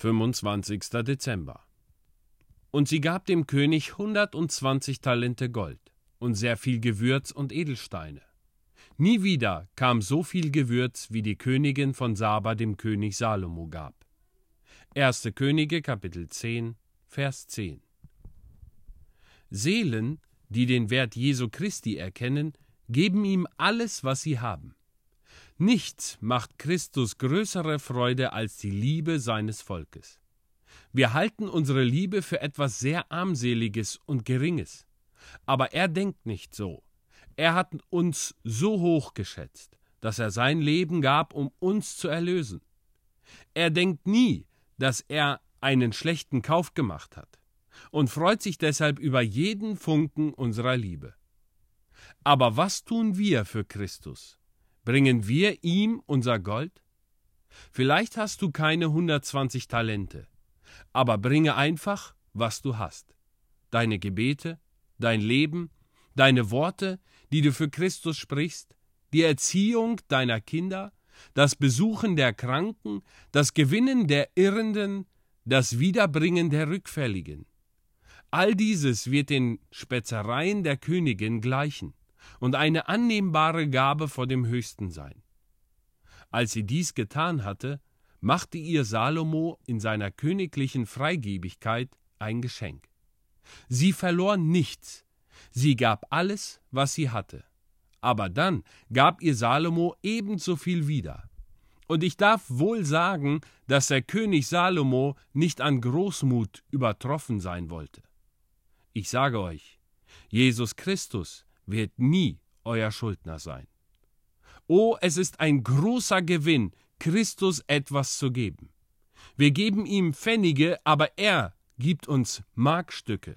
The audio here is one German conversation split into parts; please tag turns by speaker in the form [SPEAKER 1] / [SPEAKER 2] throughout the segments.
[SPEAKER 1] 25. Dezember. Und sie gab dem König hundertundzwanzig Talente Gold und sehr viel Gewürz und Edelsteine. Nie wieder kam so viel Gewürz, wie die Königin von Saba dem König Salomo gab. 1. Könige Kapitel 10 Vers 10 Seelen, die den Wert Jesu Christi erkennen, geben ihm alles, was sie haben. Nichts macht Christus größere Freude als die Liebe seines Volkes. Wir halten unsere Liebe für etwas sehr armseliges und geringes. Aber er denkt nicht so. Er hat uns so hoch geschätzt, dass er sein Leben gab, um uns zu erlösen. Er denkt nie, dass er einen schlechten Kauf gemacht hat und freut sich deshalb über jeden Funken unserer Liebe. Aber was tun wir für Christus? Bringen wir ihm unser Gold? Vielleicht hast du keine 120 Talente, aber bringe einfach, was du hast. Deine Gebete, dein Leben, deine Worte, die du für Christus sprichst, die Erziehung deiner Kinder, das Besuchen der Kranken, das Gewinnen der Irrenden, das Wiederbringen der Rückfälligen. All dieses wird den Spätzereien der Königin gleichen und eine annehmbare Gabe vor dem Höchsten sein. Als sie dies getan hatte, machte ihr Salomo in seiner königlichen Freigebigkeit ein Geschenk. Sie verlor nichts, sie gab alles, was sie hatte. Aber dann gab ihr Salomo ebenso viel wieder. Und ich darf wohl sagen, dass der König Salomo nicht an Großmut übertroffen sein wollte. Ich sage euch, Jesus Christus wird nie euer Schuldner sein. Oh, es ist ein großer Gewinn, Christus etwas zu geben. Wir geben ihm Pfennige, aber er gibt uns Markstücke.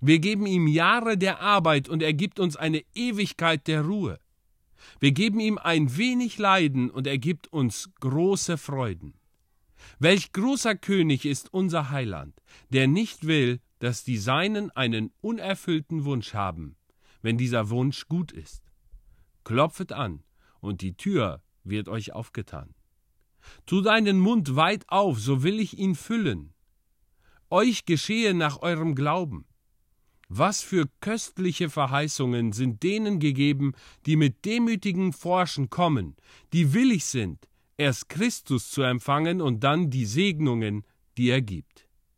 [SPEAKER 1] Wir geben ihm Jahre der Arbeit und er gibt uns eine Ewigkeit der Ruhe. Wir geben ihm ein wenig Leiden und er gibt uns große Freuden. Welch großer König ist unser Heiland, der nicht will, dass die Seinen einen unerfüllten Wunsch haben, wenn dieser Wunsch gut ist. Klopfet an, und die Tür wird euch aufgetan. Tu deinen Mund weit auf, so will ich ihn füllen. Euch geschehe nach eurem Glauben. Was für köstliche Verheißungen sind denen gegeben, die mit demütigem Forschen kommen, die willig sind, erst Christus zu empfangen und dann die Segnungen, die er gibt.